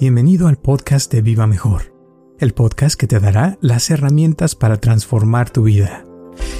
Bienvenido al podcast de Viva Mejor, el podcast que te dará las herramientas para transformar tu vida.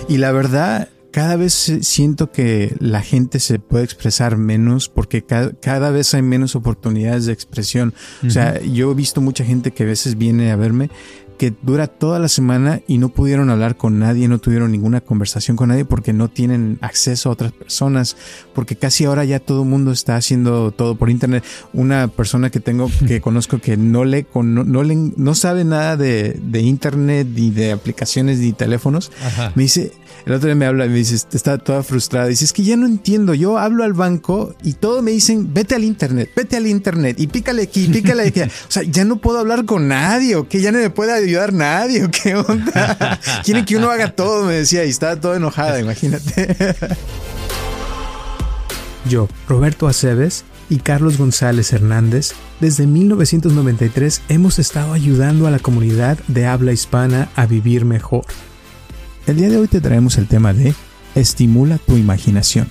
Y la verdad, cada vez siento que la gente se puede expresar menos porque cada, vez hay menos oportunidades de expresión. O sea, yo he visto mucha gente que a veces viene a verme que dura toda la semana y no pudieron hablar con nadie, no tuvieron ninguna conversación con nadie porque no tienen acceso a otras personas, porque casi ahora ya todo el mundo está haciendo todo por internet. Una persona que tengo, que conozco que no le, no, le, no sabe nada de, de internet, ni de aplicaciones, ni teléfonos, me dice, el otro día me habla y me dice, está toda frustrada. Dice, es que ya no entiendo. Yo hablo al banco y todo me dicen, vete al internet, vete al internet y pícale aquí, pícale aquí. o sea, ya no puedo hablar con nadie o que ya no me puede ayudar nadie o qué onda. Quieren que uno haga todo, me decía, y estaba toda enojada, imagínate. Yo, Roberto Aceves y Carlos González Hernández, desde 1993 hemos estado ayudando a la comunidad de habla hispana a vivir mejor. El día de hoy te traemos el tema de Estimula tu imaginación.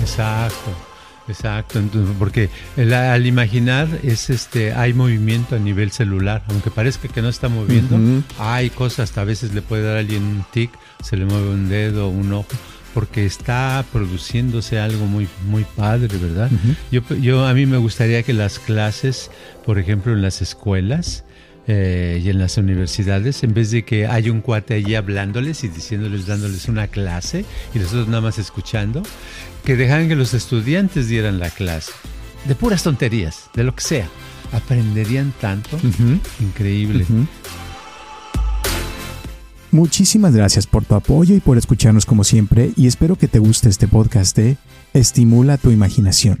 Exacto. Exacto, porque al imaginar es este hay movimiento a nivel celular, aunque parezca que no está moviendo, hay cosas, hasta a veces le puede dar a alguien un tic, se le mueve un dedo, un ojo, porque está produciéndose algo muy muy padre, ¿verdad? yo, yo a mí me gustaría que las clases, por ejemplo, en las escuelas, eh, y en las universidades, en vez de que haya un cuate allí hablándoles y diciéndoles, dándoles una clase y nosotros nada más escuchando, que dejaran que los estudiantes dieran la clase. De puras tonterías, de lo que sea. Aprenderían tanto. Increíble. Muchísimas gracias por tu apoyo y por escucharnos como siempre y espero que te guste este podcast de Estimula tu imaginación.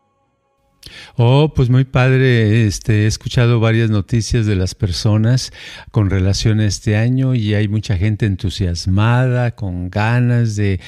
Oh, pues muy padre. Este, he escuchado varias noticias de las personas con relación a este año y hay mucha gente entusiasmada, con ganas de,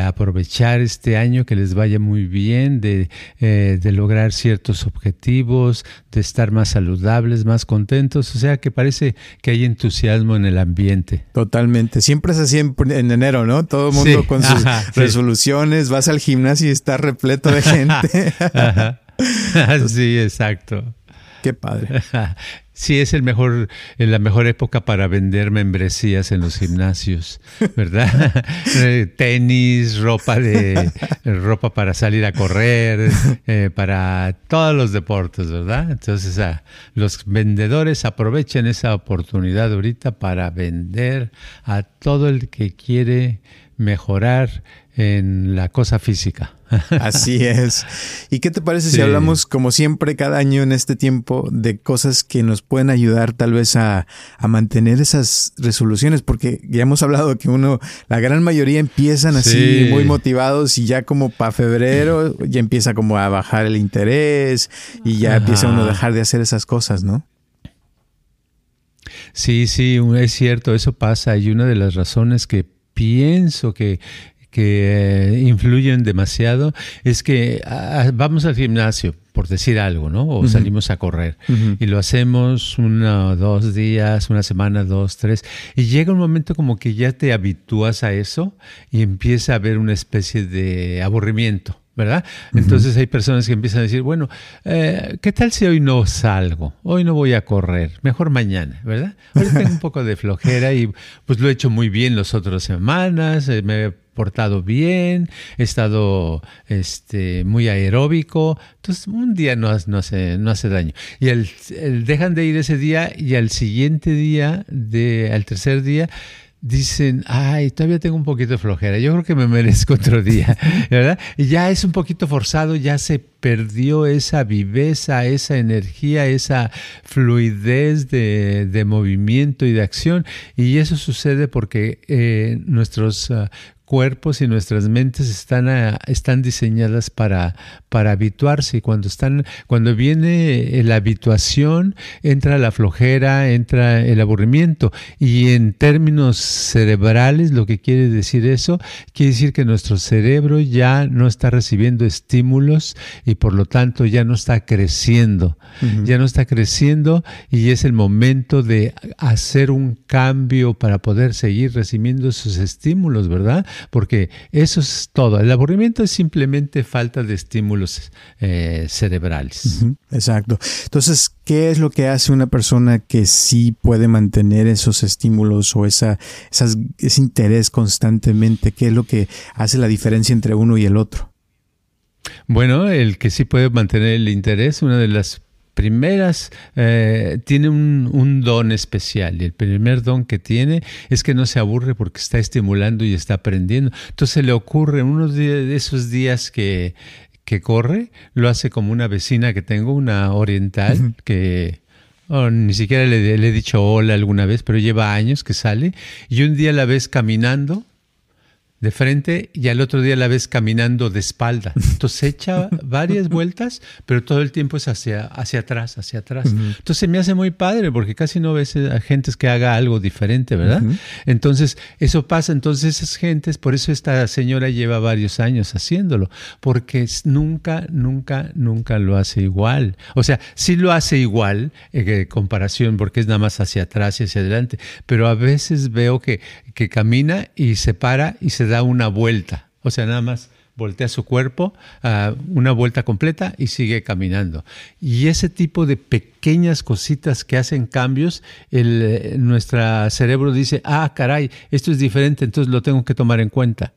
aprovechar este año, que les vaya muy bien, de, eh, de, lograr ciertos objetivos, de estar más saludables, más contentos. O sea que parece que hay entusiasmo en el ambiente. Totalmente. Siempre es así en, enero, ¿no? Todo el mundo con sus resoluciones, vas al gimnasio y está repleto de gente. Ajá. sí, exacto. Qué padre. Sí, es el mejor, la mejor época para vender membresías en los gimnasios, ¿verdad? Eh, tenis, ropa de ropa para salir a correr, eh, para todos los deportes, ¿verdad? Entonces, ah, los vendedores aprovechan esa oportunidad ahorita para vender a todo el que quiere mejorar en la cosa física. Así es. ¿Y qué te parece si hablamos, como siempre, cada año en este tiempo, de cosas que nos pueden ayudar tal vez a, mantener esas resoluciones? Porque ya hemos hablado que uno, la gran mayoría empiezan así muy motivados y ya como para febrero ya empieza como a bajar el interés y ya empieza uno a dejar de hacer esas cosas, ¿no? Sí, sí, es cierto, eso pasa y una de las razones que pienso que que eh, influyen demasiado es que ah, vamos al gimnasio, por decir algo, ¿no? O salimos a correr y lo hacemos uno, dos días, una semana, dos, tres, y llega un momento como que ya te habitúas a eso y empieza a haber una especie de aburrimiento. ¿verdad? Entonces hay personas que empiezan a decir, bueno, eh, ¿qué tal si hoy no salgo? Hoy no voy a correr, mejor mañana, ¿verdad? Hoy tengo un poco de flojera y pues lo he hecho muy bien las otras semanas, eh, me he portado bien, he estado este, muy aeróbico, entonces un día no, hace, no hace daño. Y el, dejan de ir ese día y al siguiente día, de, al tercer día, dicen, ay, todavía tengo un poquito de flojera, yo creo que me merezco otro día, ¿verdad? Y ya es un poquito forzado, ya se perdió esa viveza, esa energía, esa fluidez de, movimiento y de acción. Y eso sucede porque eh, nuestros... Ah, cuerpos y nuestras mentes están, están diseñadas para, para habituarse. Y cuando, están, cuando viene la habituación entra la flojera, entra el aburrimiento. Y en términos cerebrales lo que quiere decir eso, quiere decir que nuestro cerebro ya no está recibiendo estímulos y por lo tanto ya no está creciendo, ya no está creciendo y es el momento de hacer un cambio para poder seguir recibiendo esos estímulos, ¿verdad? Porque eso es todo. El aburrimiento es simplemente falta de estímulos eh, cerebrales. Exacto. Entonces, ¿qué es lo que hace una persona que sí puede mantener esos estímulos o esa, ese interés constantemente? ¿Qué es lo que hace la diferencia entre uno y el otro? Bueno, el que sí puede mantener el interés, una de las primeras eh, tiene un, don especial y el primer don que tiene es que no se aburre porque está estimulando y está aprendiendo. Entonces le ocurre uno de esos días que, que corre, lo hace como una vecina que tengo, una oriental, que oh, ni siquiera le, le, he dicho hola alguna vez, pero lleva años que sale y un día la ves caminando de frente y al otro día la ves caminando de espalda. Entonces echa varias vueltas, pero todo el tiempo es hacia, hacia atrás, hacia atrás. Entonces me hace muy padre porque casi no ves a gentes que haga algo diferente, ¿verdad? Entonces eso pasa. Entonces esas gentes, por eso esta señora lleva varios años haciéndolo, porque nunca, nunca, nunca lo hace igual. O sea, sí lo hace igual en eh, comparación porque es nada más hacia atrás y hacia adelante, pero a veces veo que, que camina y se para y se da una vuelta. O sea, nada más voltea su cuerpo, uh, una vuelta completa y sigue caminando. Y ese tipo de pequeñas cositas que hacen cambios, el, eh, nuestro cerebro dice, ah, caray, esto es diferente, entonces lo tengo que tomar en cuenta.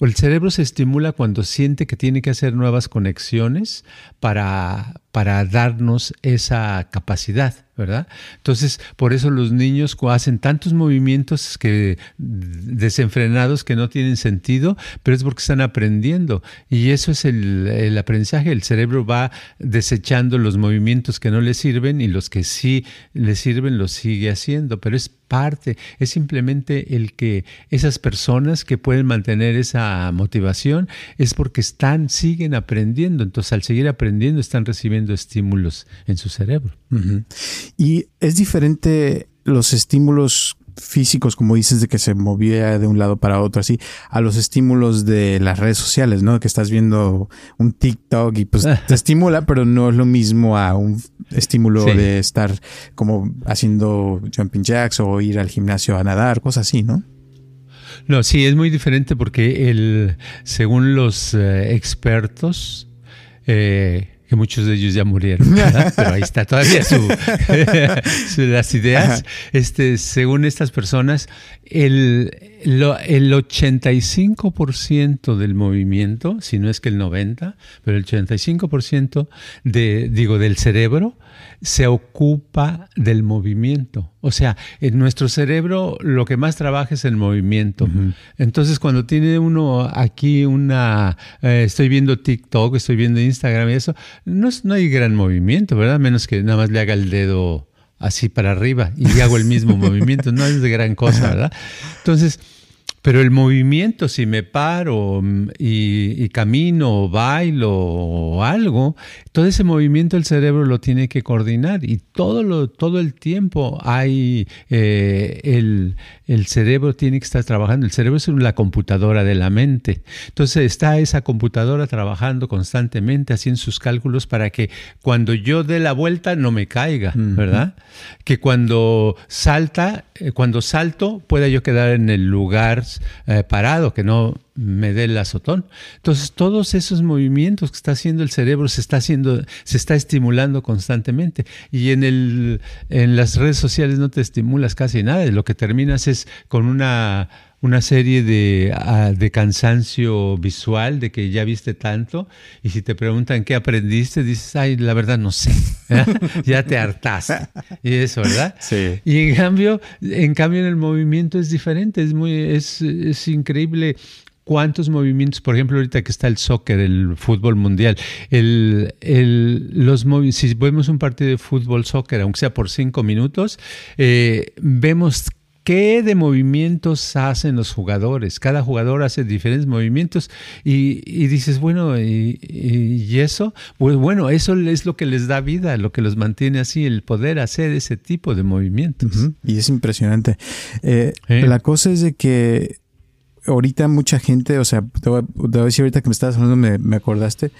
El cerebro se estimula cuando siente que tiene que hacer nuevas conexiones para, para darnos esa capacidad. ¿Verdad? Entonces, por eso los niños hacen tantos movimientos que desenfrenados que no tienen sentido, pero es porque están aprendiendo. Y eso es el, aprendizaje. El cerebro va desechando los movimientos que no le sirven y los que sí le sirven los sigue haciendo, pero es parte, es simplemente el que esas personas que pueden mantener esa motivación es porque están, siguen aprendiendo. Entonces, al seguir aprendiendo, están recibiendo estímulos en su cerebro. Y es diferente los estímulos físicos, como dices, de que se movía de un lado para otro, así, a los estímulos de las redes sociales, ¿no? Que estás viendo un TikTok y pues te estimula, pero no es lo mismo a un estímulo de estar como haciendo jumping jacks o ir al gimnasio a nadar, cosas así, ¿no? No, sí, es muy diferente porque el, según los eh, expertos, eh, que muchos de ellos ya murieron, pero ahí está todavía su, las ideas. Este, según estas personas, el, el 85% del movimiento, si no es que el 90%, pero el 85% de, digo, del cerebro se ocupa del movimiento. O sea, en nuestro cerebro lo que más trabaja es el movimiento. Entonces, cuando tiene uno aquí una, eh, estoy viendo TikTok, estoy viendo Instagram y eso, no, no hay gran movimiento, ¿verdad? Menos que nada más le haga el dedo así para arriba y hago el mismo movimiento, no es de gran cosa, ¿verdad? Entonces, pero el movimiento, si me paro mm, y, camino o bailo o algo, todo ese movimiento el cerebro lo tiene que coordinar y todo, lo, todo el tiempo hay eh, el, el, cerebro tiene que estar trabajando. El cerebro es la computadora de la mente. Entonces está esa computadora trabajando constantemente, haciendo sus cálculos para que cuando yo dé la vuelta no me caiga, ¿verdad? Que cuando salta, eh, cuando salto pueda yo quedar en el lugar eh, parado, que no me dé el azotón. Entonces, todos esos movimientos que está haciendo el cerebro se está haciendo, se está estimulando constantemente. Y en el, en las redes sociales no te estimulas casi nada. Lo que terminas es con una una serie de, ah, de, cansancio visual, de que ya viste tanto, y si te preguntan qué aprendiste, dices, ay, la verdad no sé, ya te hartaste. Y eso, ¿verdad? Sí. Y en cambio, en cambio en el movimiento es diferente, es, muy, es, es increíble cuántos movimientos, por ejemplo, ahorita que está el soccer, el fútbol mundial, el, el, los si vemos un partido de fútbol, soccer, aunque sea por cinco minutos, eh, vemos qué de movimientos hacen los jugadores. Cada jugador hace diferentes movimientos y, dices, bueno, y, eso? Pues bueno, eso es lo que les da vida, lo que los mantiene así, el poder hacer ese tipo de movimientos. Y es impresionante. Eh, la cosa es de que ahorita mucha gente, o sea, te voy, a decir ahorita que me estabas hablando, me, acordaste.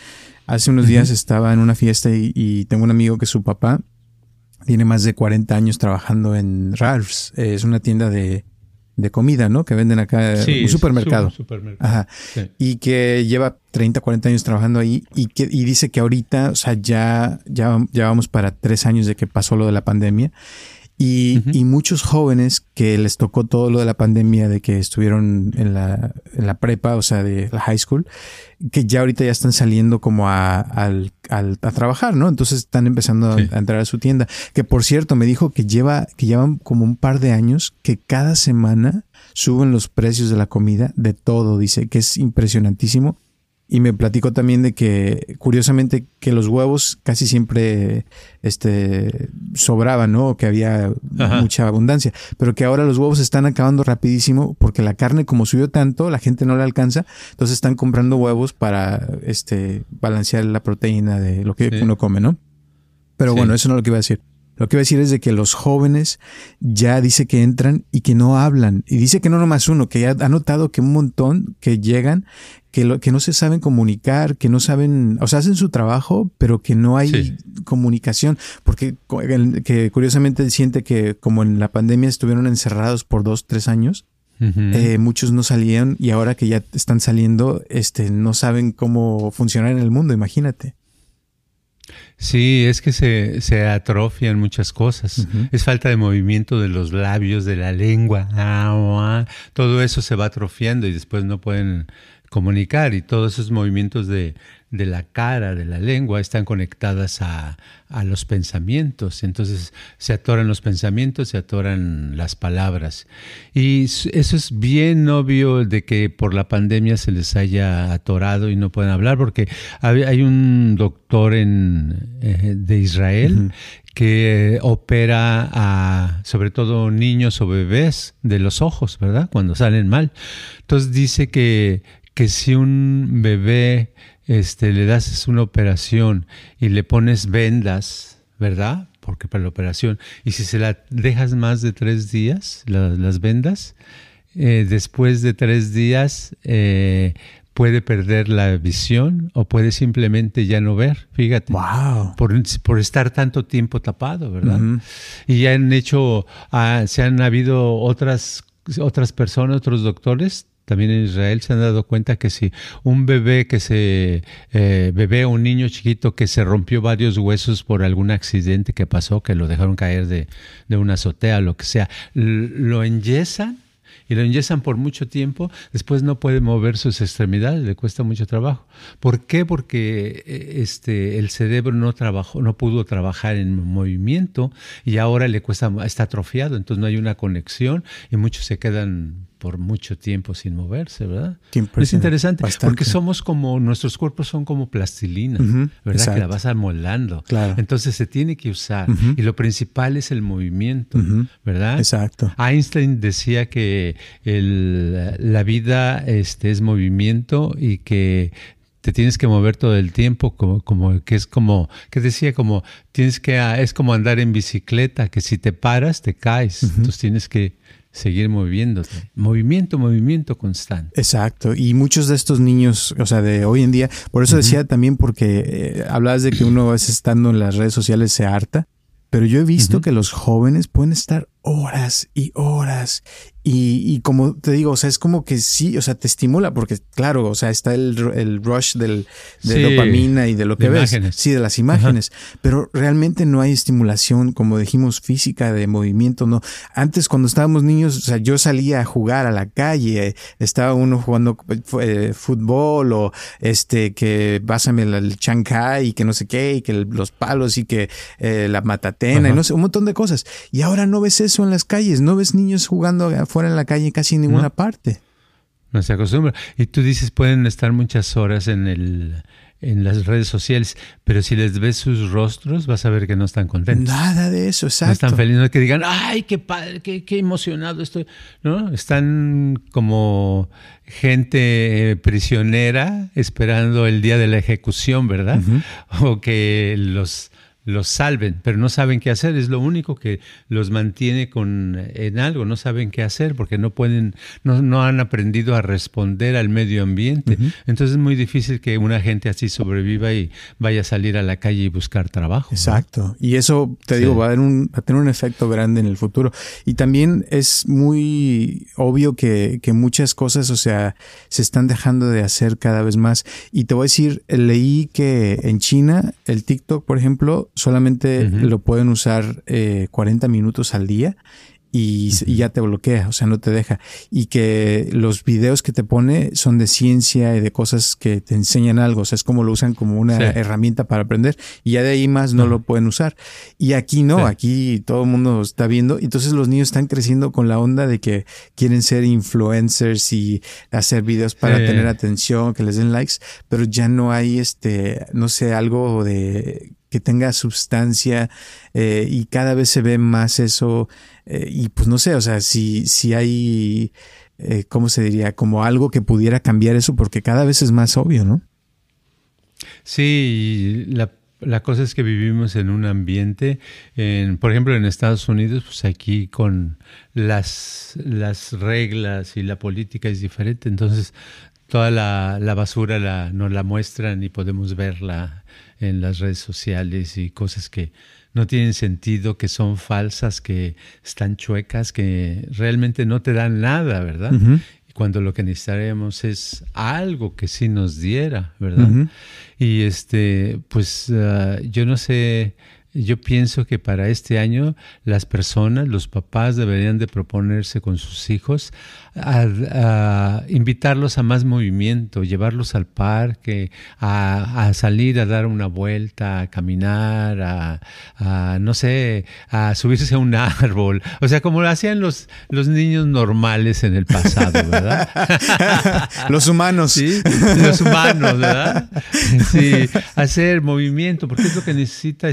Hace unos días estaba en una fiesta y, tengo un amigo que su papá tiene más de 40 años trabajando en Ralph's. es una tienda de, comida, ¿no? Que venden acá, un supermercado. Ajá. Y que lleva 30, 40 años trabajando ahí y, que, y dice que ahorita, o sea, ya, ya, ya vamos para tres años de que pasó lo de la pandemia y, y, muchos jóvenes que les tocó todo lo de la pandemia, de que estuvieron en la, en la prepa, o sea, de la high school, que ya ahorita ya están saliendo como a, al, al, a trabajar, ¿no? Entonces están empezando a, entrar a su tienda. Que por cierto, me dijo que lleva, que llevan como un par de años que cada semana suben los precios de la comida, de todo, dice, que es impresionantísimo y me platicó también de que, curiosamente, que los huevos casi siempre este, sobraban, ¿no? Que había mucha abundancia. Pero que ahora los huevos están acabando rapidísimo porque la carne, como subió tanto, la gente no la alcanza. Entonces están comprando huevos para este, balancear la proteína de lo que uno come, ¿no? Pero bueno, eso no es lo que iba a decir. Lo que iba a decir es de que los jóvenes ya dice que entran y que no hablan. Y dice que no nomás uno, que ya ha notado que un montón que llegan, que, lo, que no se saben comunicar, que no saben, o sea, hacen su trabajo, pero que no hay comunicación. Porque que curiosamente siente que como en la pandemia estuvieron encerrados por dos, tres años, eh, muchos no salían y ahora que ya están saliendo, este, no saben cómo funcionar en el mundo, imagínate. Sí, es que se, se atrofian muchas cosas. Es falta de movimiento de los labios, de la lengua. Ah, todo eso se va atrofiando y después no pueden comunicar y todos esos movimientos de, de la cara, de la lengua, están conectadas a, a, los pensamientos. Entonces se atoran los pensamientos, se atoran las palabras. Y eso es bien obvio de que por la pandemia se les haya atorado y no pueden hablar, porque hay un doctor en, eh, de Israel que opera a sobre todo niños o bebés de los ojos, ¿verdad? Cuando salen mal. Entonces dice que, que si un bebé este, le das una operación y le pones vendas, ¿verdad? Porque para la operación, y si se la dejas más de tres días, las vendas, eh, después de tres días eh, puede perder la visión o puede simplemente ya no ver, fíjate. Wow. Por, estar tanto tiempo tapado, ¿verdad? Y ya han hecho, ah, se han habido otras, otras personas, otros doctores también en Israel se han dado cuenta que si un bebé que se, eh, bebé un niño chiquito que se rompió varios huesos por algún accidente que pasó, que lo dejaron caer de, de una azotea, lo que sea, lo enyesan y lo enyesan por mucho tiempo, después no puede mover sus extremidades, le cuesta mucho trabajo. ¿Por qué? Porque eh, este, el cerebro no trabajó, no pudo trabajar en movimiento y ahora le cuesta, está atrofiado, entonces no hay una conexión y muchos se quedan por mucho tiempo sin moverse, ¿verdad? Es interesante porque somos como, nuestros cuerpos son como plastilina, ¿verdad? Que la vas amoldando. Claro. Entonces se tiene que usar y lo principal es el movimiento, ¿verdad? Exacto. Einstein decía que la vida este, es movimiento y que te tienes que mover todo el tiempo, como, como que es como, que decía, como tienes que, ah, es como andar en bicicleta, que si te paras te caes, entonces tienes que seguir moviéndote. Movimiento, movimiento constante. Exacto. Y muchos de estos niños, o sea, de hoy en día, por eso decía también porque eh, hablabas de que uno a veces estando en las redes sociales se harta, pero yo he visto que los jóvenes pueden estar horas y horas y, como te digo, o sea, es como que sí, o sea, te estimula porque, claro, o sea, está el, el rush del, de dopamina y de lo que ves. Imágenes. Sí, de las imágenes. Pero realmente no hay estimulación, como dijimos, física, de movimiento, ¿no? Antes, cuando estábamos niños, o sea, yo salía a jugar a la calle, estaba uno jugando eh, fútbol o este, que pásame el chancay y que no sé qué, y que los palos y que eh, la matatena y no sé, un montón de cosas. Y ahora no ves eso en las calles, no ves niños jugando fuera en la calle casi en ninguna parte. No se acostumbra. Y tú dices, pueden estar muchas horas en el, en las redes sociales, pero si les ves sus rostros, vas a ver que no están contentos. Nada de eso, exacto. No están felices, no que digan, ay, qué padre, qué, qué emocionado estoy. ¿No? Están como gente eh, prisionera esperando el día de la ejecución, ¿verdad? O que los los salven, pero no saben qué hacer. Es lo único que los mantiene con, en algo. No saben qué hacer porque no pueden, no, no han aprendido a responder al medio ambiente. Entonces es muy difícil que una gente así sobreviva y vaya a salir a la calle y buscar trabajo. Exacto. Y eso, te digo, va a, un, a, tener un efecto grande en el futuro. Y también es muy obvio que, que muchas cosas, o sea, se están dejando de hacer cada vez más. Y te voy a decir, leí que en China, el TikTok, por ejemplo, solamente lo pueden usar eh, 40 minutos al día y, ya te bloquea, o sea, no te deja. Y que los videos que te pone son de ciencia y de cosas que te enseñan algo, o sea, es como lo usan como una herramienta para aprender y ya de ahí más no lo pueden usar. Y aquí no, aquí todo el mundo está viendo, entonces los niños están creciendo con la onda de que quieren ser influencers y hacer videos para tener atención, que les den likes, pero ya no hay este, no sé, algo de que tenga sustancia eh, y cada vez se ve más eso eh, y pues no sé, o sea, si, si hay, eh, ¿cómo se diría? Como algo que pudiera cambiar eso porque cada vez es más obvio, ¿no? Sí, la, la cosa es que vivimos en un ambiente, en, por ejemplo en Estados Unidos, pues aquí con las, las reglas y la política es diferente, entonces toda la, la basura la, nos la muestran y podemos verla en las redes sociales y cosas que no tienen sentido, que son falsas, que están chuecas, que realmente no te dan nada, ¿verdad? Cuando lo que necesitaremos es algo que sí nos diera, ¿verdad? Y este, pues ah, yo no sé yo pienso que para este año las personas, los papás deberían de proponerse con sus hijos a, invitarlos a más movimiento, llevarlos al parque, a, salir a dar una vuelta, a caminar, a, no sé, a subirse a un árbol. O sea, como lo hacían los, los niños normales en el pasado, ¿verdad? los humanos. Sí, los humanos, ¿verdad? Sí, hacer movimiento, porque es lo que necesita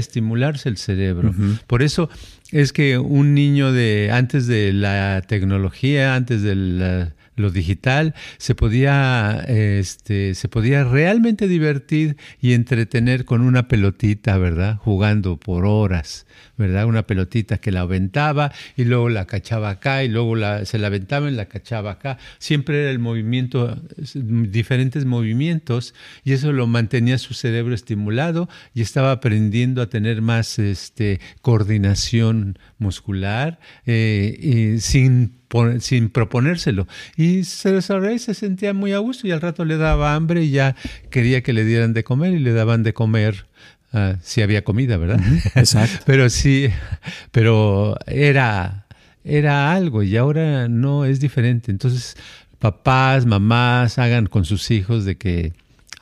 el cerebro. Por eso es que un niño de antes de la tecnología, antes de lo digital, se podía, este, se podía realmente divertir y entretener con una pelotita, ¿verdad? Jugando por horas. ¿verdad? Una pelotita que la aventaba y luego la cachaba acá y luego la, se la aventaba y la cachaba acá. Siempre era el movimiento, diferentes movimientos y eso lo mantenía su cerebro estimulado y estaba aprendiendo a tener más este, coordinación muscular eh, sin sin proponérselo. Y se desarrolló y se sentía muy a gusto y al rato le daba hambre y ya quería que le dieran de comer y le daban de comer Ah, sí había comida, ¿verdad? Exacto. pero sí, pero era, era algo y ahora no es diferente. Entonces, papás, mamás, hagan con sus hijos de que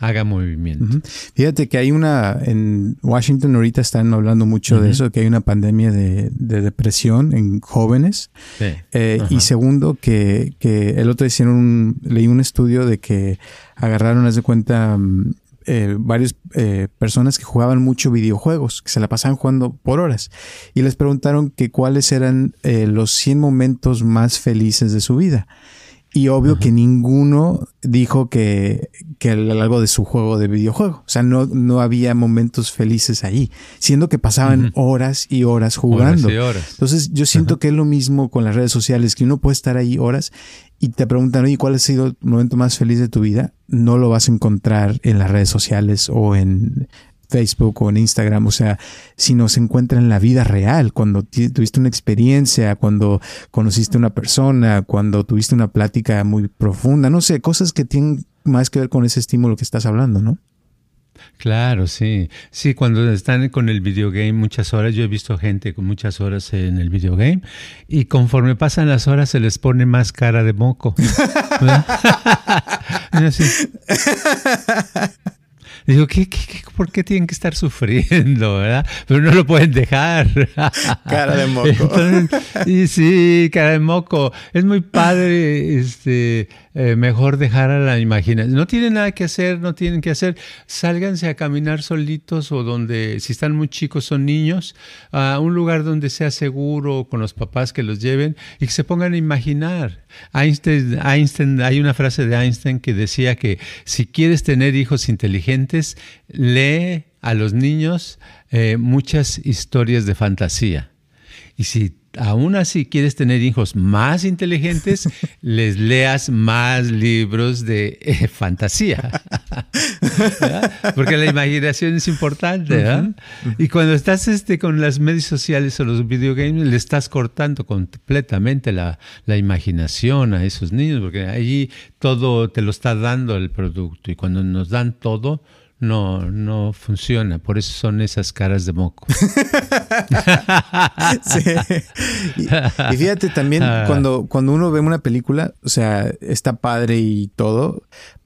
haga movimiento. Fíjate que hay una, en Washington ahorita están hablando mucho de eso, que hay una pandemia de, depresión en jóvenes. Eh, y segundo, que, que el otro día un, leí un estudio de que agarraron, haz de cuenta, mm, eh, varias eh, personas que jugaban mucho videojuegos, que se la pasaban jugando por horas, y les preguntaron que cuáles eran eh, los 100 momentos más felices de su vida. Y obvio que ninguno dijo que, que algo de su juego de videojuego. O sea, no, no había momentos felices ahí, siendo que pasaban horas y horas jugando. Entonces, yo siento que es lo mismo con las redes sociales, que uno puede estar ahí horas y te preguntan, oye, ¿cuál ha sido el momento más feliz de tu vida? No lo vas a encontrar en las redes sociales o en Facebook o en Instagram, o sea, sino se encuentra en la vida real, cuando tuviste una experiencia, cuando conociste a una persona, cuando tuviste una plática muy profunda, no sé, cosas que tienen más que ver con ese estímulo que estás hablando, ¿no? Claro, sí. Sí, cuando están con el videogame muchas horas, yo he visto gente con muchas horas en el videogame y conforme pasan las horas se les pone más cara de moco. Digo, ¿qué, por qué tienen que estar sufriendo, verdad? Pero no lo pueden dejar. Cara de moco. y sí, cara de moco. Es muy padre este, eh, mejor dejar a la imaginación. No tienen nada que hacer, no tienen que hacer. Sálganse a caminar solitos o donde, si están muy chicos, son niños, a un lugar donde sea seguro, con los papás que los lleven y que se pongan a imaginar. Einstein, Einstein, hay una frase de Einstein que decía que si quieres tener hijos inteligentes, lee a los niños eh, muchas historias de fantasía. Y si aún así quieres tener hijos más inteligentes, les leas más libros de eh, fantasía. Porque la imaginación es importante. Y cuando estás este, con las medios sociales o los videogames, le estás cortando completamente la, la imaginación a esos niños, porque allí todo te lo está dando el producto. Y cuando nos dan todo, no, no funciona. Por eso son esas caras de moco. sí. y, fíjate también, ah. cuando, cuando uno ve una película, o sea, está padre y todo,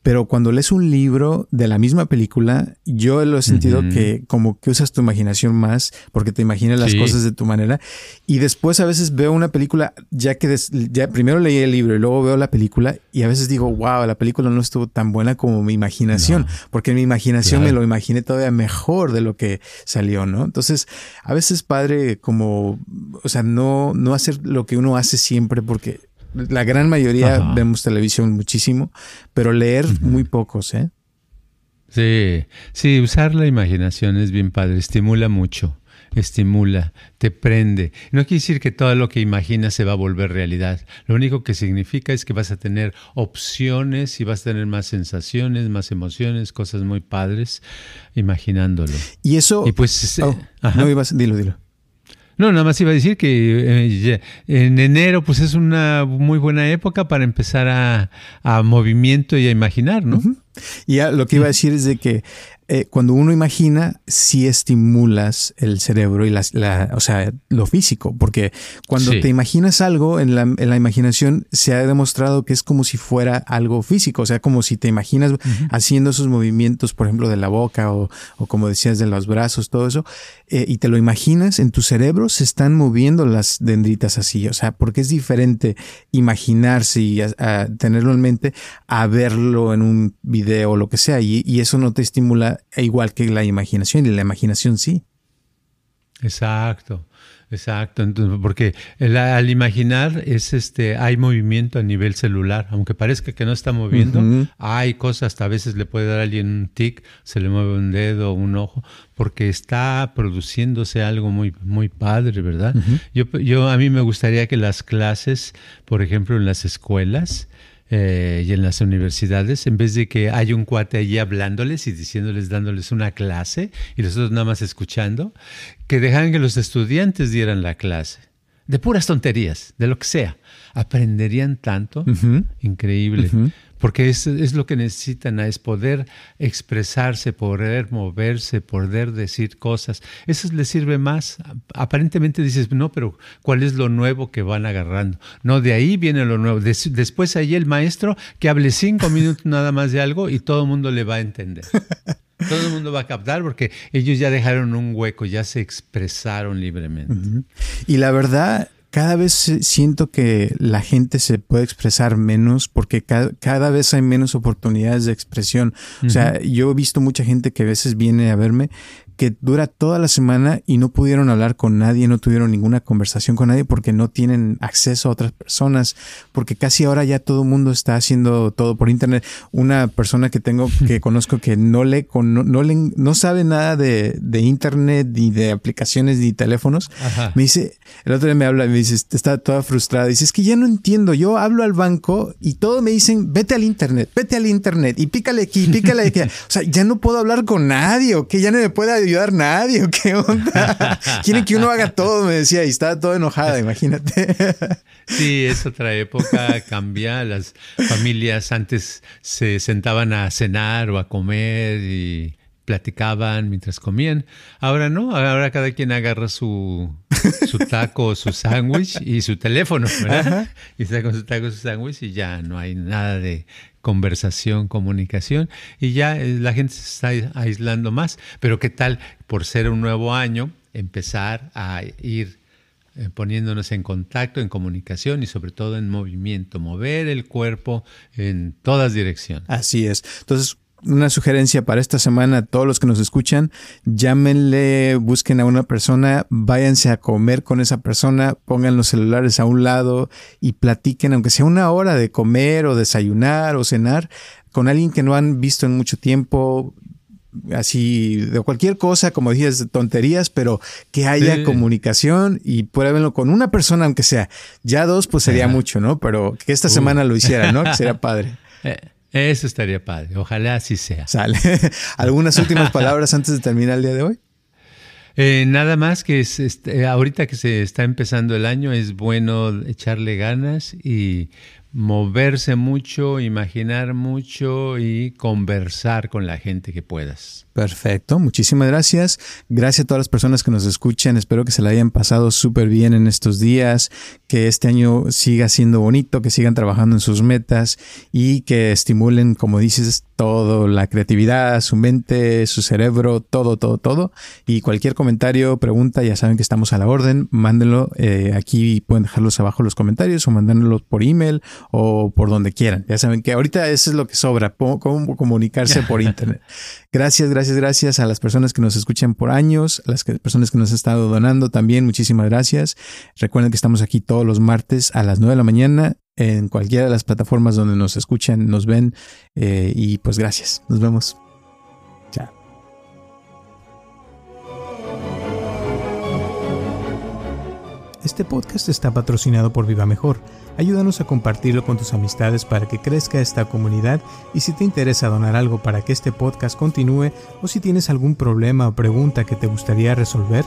pero cuando lees un libro de la misma película, yo lo he sentido que como que usas tu imaginación más porque te imaginas las cosas de tu manera. Y después a veces veo una película, ya que ya primero leí el libro y luego veo la película y a veces digo, wow, la película no estuvo tan buena como mi imaginación, porque en mi imaginación me lo imaginé todavía mejor de lo que salió, ¿no? Entonces, a veces padre como, o sea, no, no hacer lo que uno hace siempre porque la gran mayoría vemos televisión muchísimo, pero leer muy pocos, ¿eh? Sí, sí, usar la imaginación es bien padre, estimula mucho, estimula, te prende. No quiere decir que todo lo que imaginas se va a volver realidad. Lo único que significa es que vas a tener opciones y vas a tener más sensaciones, más emociones, cosas muy padres imaginándolo. Y eso... Y pues... Oh, no ibas, dilo, dilo. No, nada más iba a decir que eh, en enero pues es una muy buena época para empezar a, a movimiento y a imaginar, ¿no? Y lo que iba a decir es de que eh, cuando uno imagina, sí estimulas el cerebro y la, o sea, lo físico, porque cuando te imaginas algo en la, en la, imaginación, se ha demostrado que es como si fuera algo físico, o sea, como si te imaginas haciendo esos movimientos, por ejemplo, de la boca o, o como decías, de los brazos, todo eso, eh, y te lo imaginas, en tu cerebro se están moviendo las dendritas así, o sea, porque es diferente imaginarse y tenerlo en mente a verlo en un video o lo que sea, y, y eso no te estimula e igual que la imaginación, y la imaginación sí. Exacto. Exacto, entonces, porque al imaginar es este, hay movimiento a nivel celular, aunque parezca que no está moviendo, hay cosas, hasta a veces le puede dar a alguien un tic, se le mueve un dedo o un ojo, porque está produciéndose algo muy, muy padre, ¿verdad? yo, yo, a mí me gustaría que las clases, por ejemplo, en las escuelas, eh, y en las universidades, en vez de que haya un cuate allí hablándoles y diciéndoles, dándoles una clase y los otros nada más escuchando, que dejaran que los estudiantes dieran la clase. De puras tonterías, de lo que sea. Aprenderían tanto, increíble porque es, es, lo que necesitan, es poder expresarse, poder moverse, poder decir cosas. Eso les sirve más. Aparentemente dices, no, pero ¿cuál es lo nuevo que van agarrando? No, de ahí viene lo nuevo. después ahí el maestro que hable cinco minutos nada más de algo y todo el mundo le va a entender. Todo el mundo va a captar porque ellos ya dejaron un hueco, ya se expresaron libremente. Y la verdad, cada vez siento que la gente se puede expresar menos porque cada, vez hay menos oportunidades de expresión. O sea, yo he visto mucha gente que a veces viene a verme que dura toda la semana y no pudieron hablar con nadie, no tuvieron ninguna conversación con nadie porque no tienen acceso a otras personas, porque casi ahora ya todo el mundo está haciendo todo por internet. Una persona que tengo, que conozco que no le, no, no, le, no sabe nada de, de, internet, ni de aplicaciones, ni teléfonos, me dice, el otro día me habla, me dice, está toda frustrada, dice, es que ya no entiendo, yo hablo al banco y todo me dicen, vete al internet, vete al internet y pícale aquí, pícale aquí. o sea, ya no puedo hablar con nadie, o que ya no me ayudar nadie o qué onda. Quieren que uno haga todo, me decía, y estaba todo enojada, imagínate. Sí, es otra época, cambia. Las familias antes se sentaban a cenar o a comer y platicaban mientras comían. Ahora no, ahora cada quien agarra su, su taco, su sándwich y su teléfono, ¿verdad? Y está con su taco, su sándwich y ya no hay nada de conversación, comunicación, y ya eh, la gente se está aislando más. Pero qué tal, por ser un nuevo año, empezar a ir eh, poniéndonos en contacto, en comunicación y sobre todo en movimiento, mover el cuerpo en todas direcciones. Así es. Entonces, una sugerencia para esta semana a todos los que nos escuchan, llámenle, busquen a una persona, váyanse a comer con esa persona, pongan los celulares a un lado y platiquen, aunque sea una hora de comer o desayunar o cenar, con alguien que no han visto en mucho tiempo, así de cualquier cosa, como dices, tonterías, pero que haya comunicación y pruébenlo con una persona, aunque sea. Ya dos, pues sería mucho, ¿no? Pero que esta semana lo hicieran, ¿no? Que sería padre. Eso estaría padre. Ojalá así sea. Sale. ¿Algunas últimas palabras antes de terminar el día de hoy? Eh, nada más que es, este, ahorita que se está empezando el año es bueno echarle ganas y moverse mucho, imaginar mucho y conversar con la gente que puedas. Perfecto, muchísimas gracias. Gracias a todas las personas que nos escuchan. Espero que se la hayan pasado súper bien en estos días, que este año siga siendo bonito, que sigan trabajando en sus metas y que estimulen, como dices, todo, la creatividad, su mente, su cerebro, todo, todo, todo. Y cualquier comentario, pregunta, ya saben que estamos a la orden. Mándenlo eh, aquí, pueden dejarlos abajo los comentarios o mandárnoslos por email o por donde quieran. Ya saben que ahorita eso es lo que sobra, cómo comunicarse por internet. Gracias, gracias, gracias a las personas que nos escuchan por años, a las personas que nos han estado donando también, muchísimas gracias. Recuerden que estamos aquí todos los martes a las 9 de la mañana en cualquiera de las plataformas donde nos escuchan, nos ven eh, y pues gracias. Nos vemos. Chao. Este podcast está patrocinado por Viva Mejor Ayúdanos a compartirlo con tus amistades para que crezca esta comunidad y si te interesa donar algo para que este podcast continúe o si tienes algún problema o pregunta que te gustaría resolver,